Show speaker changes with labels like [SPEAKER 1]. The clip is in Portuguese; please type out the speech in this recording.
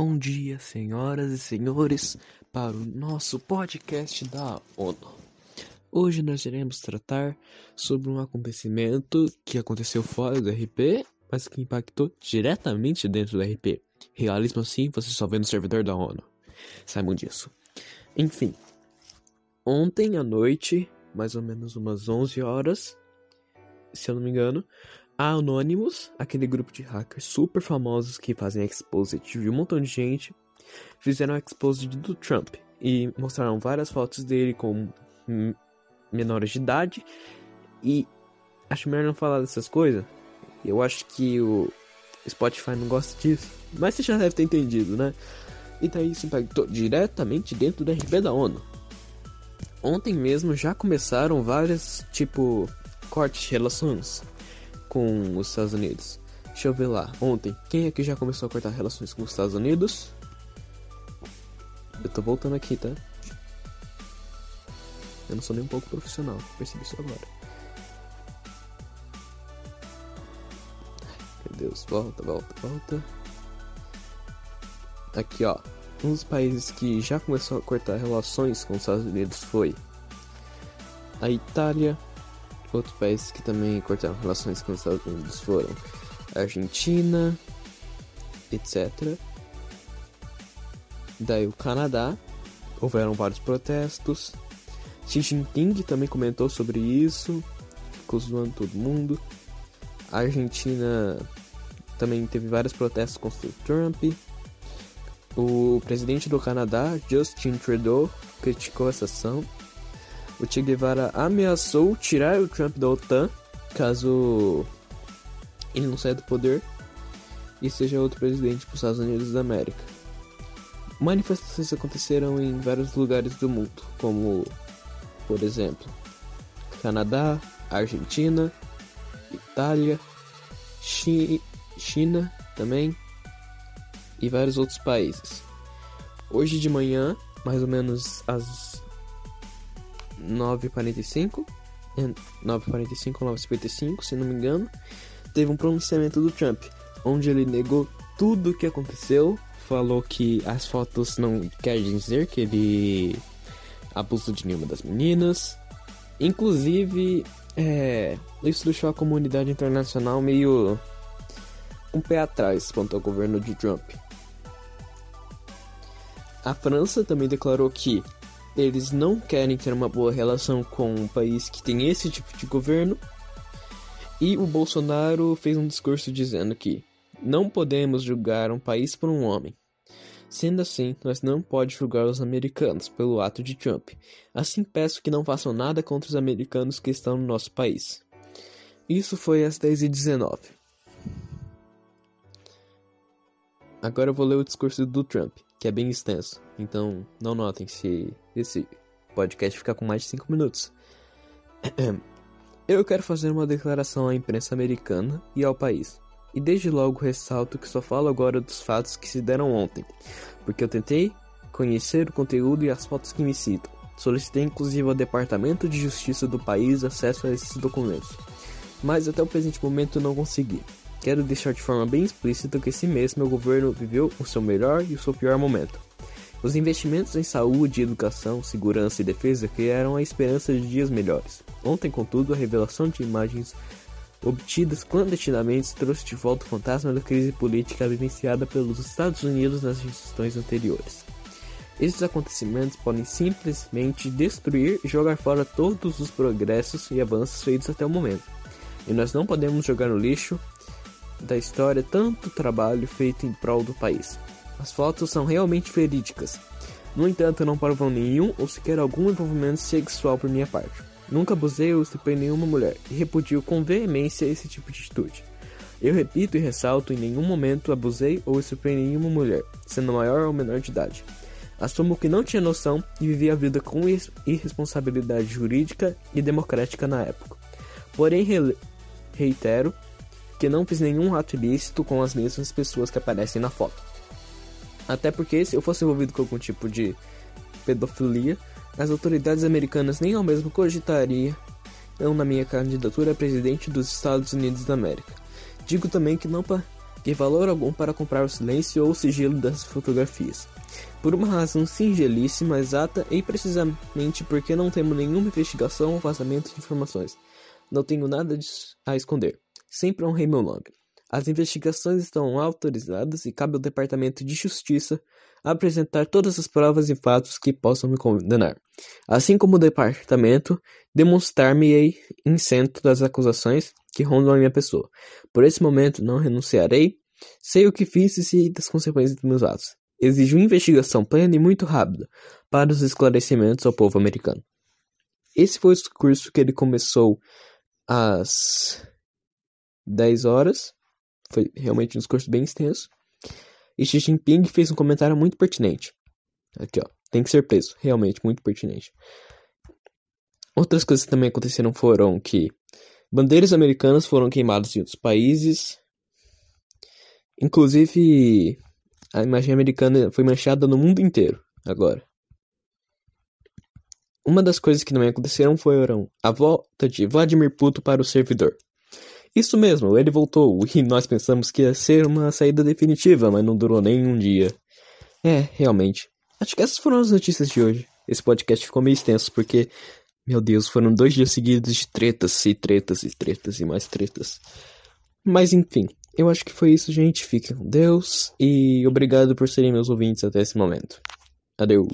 [SPEAKER 1] Bom dia, senhoras e senhores, para o nosso podcast da ONU. Hoje nós iremos tratar sobre um acontecimento que aconteceu fora do RP, mas que impactou diretamente dentro do RP. Realismo assim você só vê no servidor da ONU. Saibam disso. Enfim, ontem à noite, mais ou menos umas 11 horas, se eu não me engano, a Anonymous, aquele grupo de hackers super famosos que fazem exposed de um montão de gente, fizeram exposed do Trump e mostraram várias fotos dele com menores de idade e acho melhor não falar dessas coisas. Eu acho que o Spotify não gosta disso, mas você já deve ter entendido, né? E daí isso impactou diretamente dentro da RP da ONU. Ontem mesmo já começaram várias, tipo, cortes de relações com os Estados Unidos. Deixa eu ver lá. Ontem, quem aqui já começou a cortar relações com os Estados Unidos? Eu tô voltando aqui, tá? Eu não sou nem um pouco profissional, percebi isso agora. Meu Deus, volta, volta, volta. Aqui, ó. Um dos países que já começou a cortar relações com os Estados Unidos foi a Itália, Outros países que também cortaram relações com os Estados Unidos foram Argentina, etc. Daí o Canadá, houveram vários protestos. Xi Jinping também comentou sobre isso, ficou zoando todo mundo. A Argentina também teve vários protestos contra o Trump. O presidente do Canadá, Justin Trudeau, criticou essa ação o Che Guevara ameaçou tirar o Trump da OTAN caso ele não saia do poder e seja outro presidente para os Estados Unidos da América. Manifestações aconteceram em vários lugares do mundo, como, por exemplo, Canadá, Argentina, Itália, Chi China também e vários outros países. Hoje de manhã, mais ou menos às 9h45, 9h45 ou 9h55, se não me engano, teve um pronunciamento do Trump, onde ele negou tudo o que aconteceu, falou que as fotos não querem dizer que ele abusou de nenhuma das meninas, inclusive, é, isso deixou a comunidade internacional meio um pé atrás quanto ao governo de Trump. A França também declarou que eles não querem ter uma boa relação com um país que tem esse tipo de governo. E o Bolsonaro fez um discurso dizendo que não podemos julgar um país por um homem. Sendo assim, nós não podemos julgar os americanos pelo ato de Trump. Assim peço que não façam nada contra os americanos que estão no nosso país. Isso foi às 10h19. Agora eu vou ler o discurso do Trump que é bem extenso. Então, não notem se esse podcast ficar com mais de 5 minutos. Eu quero fazer uma declaração à imprensa americana e ao país. E desde logo ressalto que só falo agora dos fatos que se deram ontem, porque eu tentei conhecer o conteúdo e as fotos que me citam. Solicitei inclusive ao Departamento de Justiça do país acesso a esses documentos, mas até o presente momento não consegui. Quero deixar de forma bem explícita que esse mês meu governo viveu o seu melhor e o seu pior momento. Os investimentos em saúde, educação, segurança e defesa criaram a esperança de dias melhores. Ontem, contudo, a revelação de imagens obtidas clandestinamente trouxe de volta o fantasma da crise política vivenciada pelos Estados Unidos nas gestões anteriores. Esses acontecimentos podem simplesmente destruir e jogar fora todos os progressos e avanços feitos até o momento. E nós não podemos jogar no lixo da história tanto trabalho feito em prol do país. As fotos são realmente verídicas. No entanto, não provam nenhum ou sequer algum envolvimento sexual por minha parte. Nunca abusei ou estuprei nenhuma mulher e repudio com veemência esse tipo de atitude. Eu repito e ressalto: em nenhum momento abusei ou estuprei nenhuma mulher, sendo maior ou menor de idade. Assumo que não tinha noção e vivi a vida com irresponsabilidade jurídica e democrática na época. Porém, reitero que não fiz nenhum ato ilícito com as mesmas pessoas que aparecem na foto. Até porque se eu fosse envolvido com algum tipo de pedofilia, as autoridades americanas nem ao mesmo cogitariam na minha candidatura a presidente dos Estados Unidos da América. Digo também que não que valor algum para comprar o silêncio ou o sigilo das fotografias. Por uma razão singelíssima, exata e precisamente porque não temos nenhuma investigação ou vazamento de informações. Não tenho nada a esconder. Sempre honrei meu nome. As investigações estão autorizadas e cabe ao Departamento de Justiça apresentar todas as provas e fatos que possam me condenar, assim como o Departamento demonstrar-me-ei isento das acusações que rondam a minha pessoa. Por esse momento não renunciarei, sei o que fiz e sei das consequências dos meus atos. Exijo investigação plena e muito rápida para os esclarecimentos ao povo americano. Esse foi o discurso que ele começou às 10 horas foi realmente um discurso bem extenso. E Xi Jinping fez um comentário muito pertinente. Aqui, ó. Tem que ser preso. Realmente, muito pertinente. Outras coisas que também aconteceram foram que bandeiras americanas foram queimadas em outros países. Inclusive, a imagem americana foi manchada no mundo inteiro agora. Uma das coisas que também aconteceram foram a volta de Vladimir Putin para o servidor. Isso mesmo, ele voltou, e nós pensamos que ia ser uma saída definitiva, mas não durou nem um dia. É, realmente. Acho que essas foram as notícias de hoje. Esse podcast ficou meio extenso, porque, meu Deus, foram dois dias seguidos de tretas e tretas e tretas e mais tretas. Mas enfim, eu acho que foi isso, gente. Fiquem com Deus e obrigado por serem meus ouvintes até esse momento. Adeus.